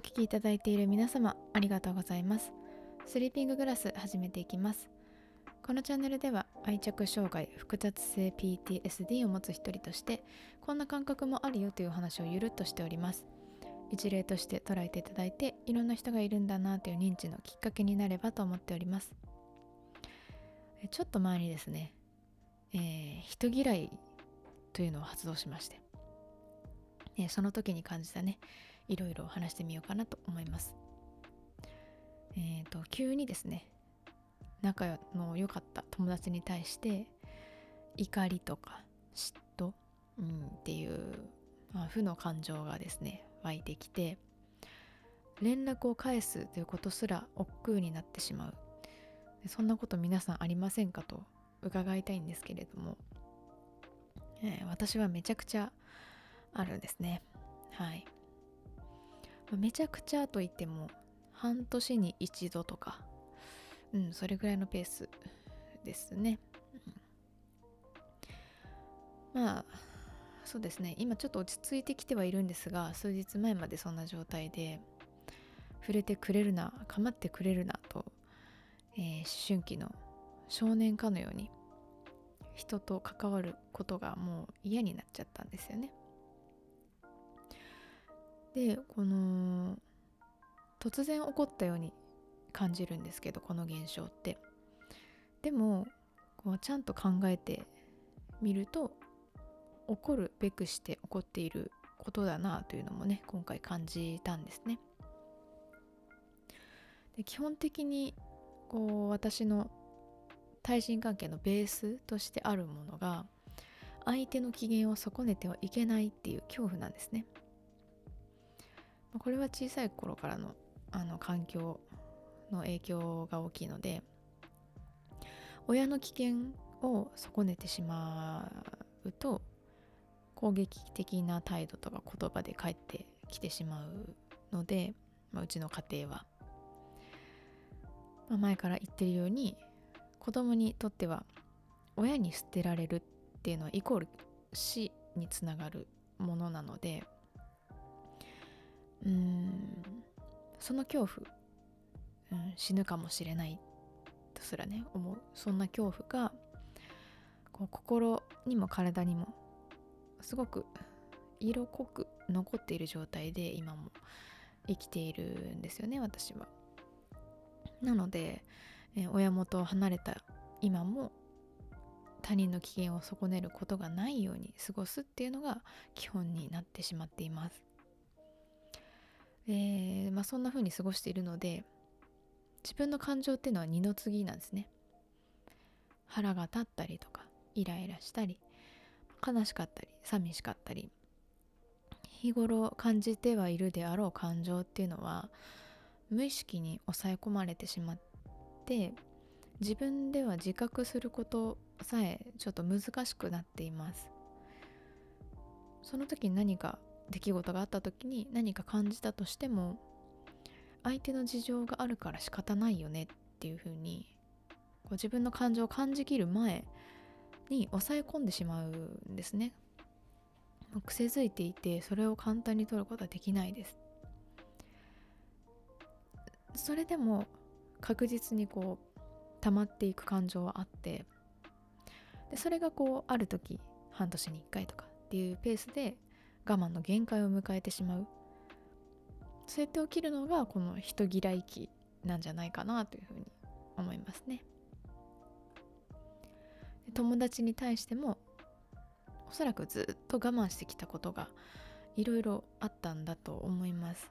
お聴きいただいている皆様ありがとうございます。スリーピンググラス始めていきます。このチャンネルでは愛着障害複雑性 PTSD を持つ一人としてこんな感覚もあるよというお話をゆるっとしております。一例として捉えていただいていろんな人がいるんだなという認知のきっかけになればと思っております。ちょっと前にですね、えー、人嫌いというのを発動しまして、え、その時に感じたねいろいろ話してみようかなと思います。えっ、ー、と急にですね仲の良かった友達に対して怒りとか嫉妬、うん、っていう、まあ、負の感情がですね湧いてきて連絡を返すということすら億劫になってしまう。そんなこと皆さんありませんかと伺いたいんですけれども、えー、私はめちゃくちゃあるんですね。はい。めちゃくちゃと言っても半年に一度とかうんそれぐらいのペースですね、うん、まあそうですね。今ちょっと落ち着いてきてはいるんですが数日前までそんな状態で触れてくれるな構ってくれるなと、えー、思春期の少年かのように人と関わることがもう嫌になっちゃったんですよね。でこの突然起こったように感じるんですけどこの現象って。でもこうちゃんと考えてみると起こるべくして起こっていることだなというのもね今回感じたんですね。で基本的にこう私の対人関係のベースとしてあるものが相手の機嫌を損ねてはいけないっていう恐怖なんですね。これは小さい頃からのあの環境の影響が大きいので親の危険を損ねてしまうと攻撃的な態度とか言葉で返ってきてしまうので、まあ、うちの家庭は、まあ、前から言ってるように子供にとっては親に捨てられるっていうのはイコール死につながるものなのでうん。その恐怖、うん、死ぬかもしれないとすらね思う。そんな恐怖がこう心にも体にもすごく色濃く残っている状態で今も生きているんですよね私は。なので、え親元を離れた今も他人の機嫌を損ねることがないように過ごすっていうのが基本になってしまっています。えー、まあ、そんな風に過ごしているので自分の感情っていうのは二の次なんですね。腹が立ったりとかイライラしたり悲しかったり寂しかったり日頃感じてはいるであろう感情っていうのは無意識に抑え込まれてしまって自分では自覚することさえちょっと難しくなっています。その時何か出来事があった時に何か感じたとしても相手の事情があるから仕方ないよねっていう風にこう自分の感情を感じきる前に抑え込んでしまうんですね。癖づいていてそれを簡単に取ることはできないです。それでも確実にこう溜まっていく感情はあってでそれがこうある時半年に1回とかっていうペースで我慢の限界を迎えてしまう。そうやって起きるのがこの人嫌い期なんじゃないかなというふうに思いますね。友達に対してもおそらくずっと我慢してきたことがいろいろあったんだと思います。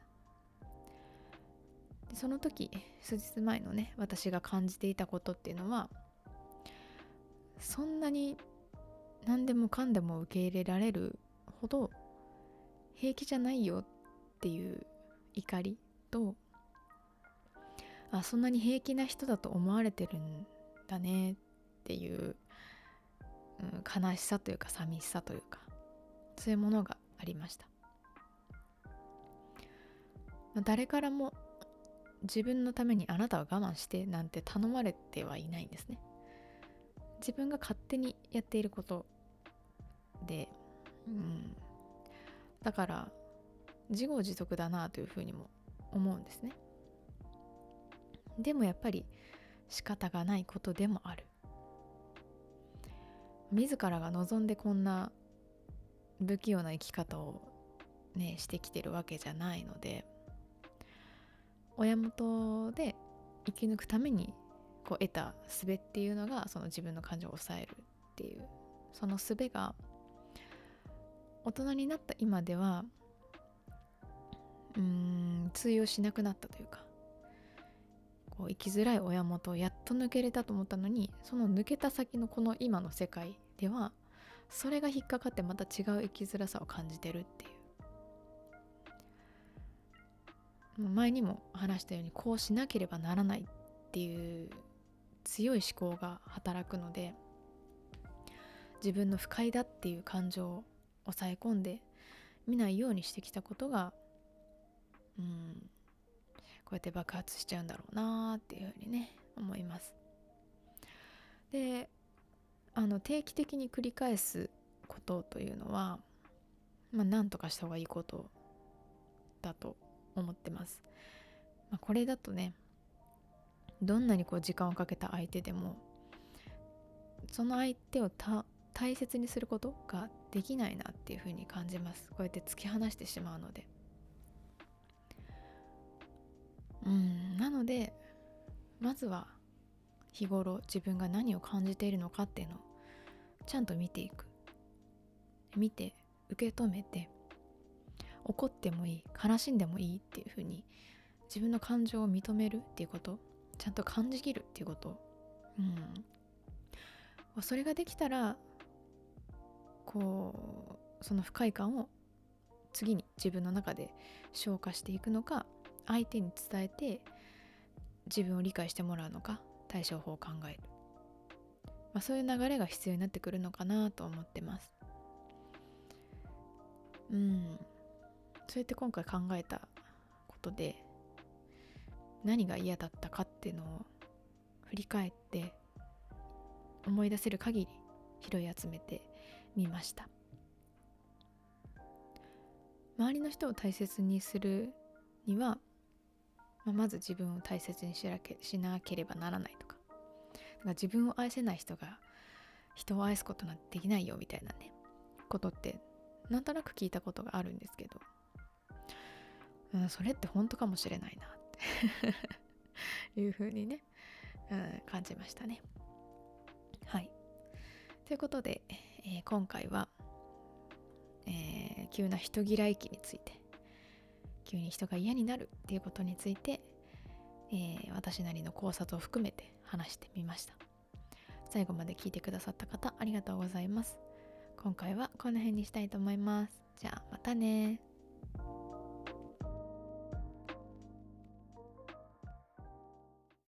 でその時数日前のね私が感じていたことっていうのはそんなに何でもかんでも受け入れられるほど平気じゃないよっていう怒りとあそんなに平気な人だと思われてるんだねっていう、うん、悲しさというか寂しさというかそういうものがありました、まあ、誰からも自分のためにあなたは我慢してなんて頼まれてはいないんですね。自分が勝手にやっていることで、うん、だから自業自得だなというふうにも思うんですね。でもやっぱり仕方がないことでもある。自らが望んでこんな不器用な生き方をねしてきてるわけじゃないので親元で生き抜くためにこう得た術っていうのがその自分の感情を抑えるっていうその術が大人になった今ではうん通用しなくなったというかこう生きづらい親元をやっと抜けれたと思ったのにその抜けた先のこの今の世界ではそれが引っかかってまた違う生きづらさを感じてるっていう前にも話したようにこうしなければならないっていう強い思考が働くので自分の不快だっていう感情を抑え込んで見ないようにしてきたことがうんこうやって爆発しちゃうんだろうなっていうふうにね思います。であの定期的に繰り返すことというのはまあ何とかした方がいいことだと思ってます。まあ、これだとねどんなにこう時間をかけた相手でもその相手を大切にすることができないなっていうふうに感じます。こうやって突き放してしまうので。うんなのでまずは日頃自分が何を感じているのかっていうのをちゃんと見ていく。見て受け止めて怒ってもいい悲しんでもいいっていうふうに自分の感情を認めるっていうことちゃんと感じきるっていうこと。うん。それができたらこうその不快感を次に自分の中で消化していくのか相手に伝えて自分を理解してもらうのか対処法を考える、まあ、そういう流れが必要になってくるのかなと思ってます。うん。そうやって今回考えたことで何が嫌だったかっていうのを振り返って思い出せる限り拾い集めてみました周りの人を大切にするには、まあ、まず自分を大切にしなけしなければならないとかだか自分を愛せない人が人を愛すことなんてできないよみたいなねことってなんとなく聞いたことがあるんですけど、うん、それって本当かもしれないなって いうふうにね、うん、感じましたね。はい。ということで、えー、今回は、えー、急な人嫌い期について急に人が嫌になるっていうことについて、えー、私なりの考察を含めて話してみました。最後まで聞いてくださった方ありがとうございます。今回はこの辺にしたいと思います。じゃあまたね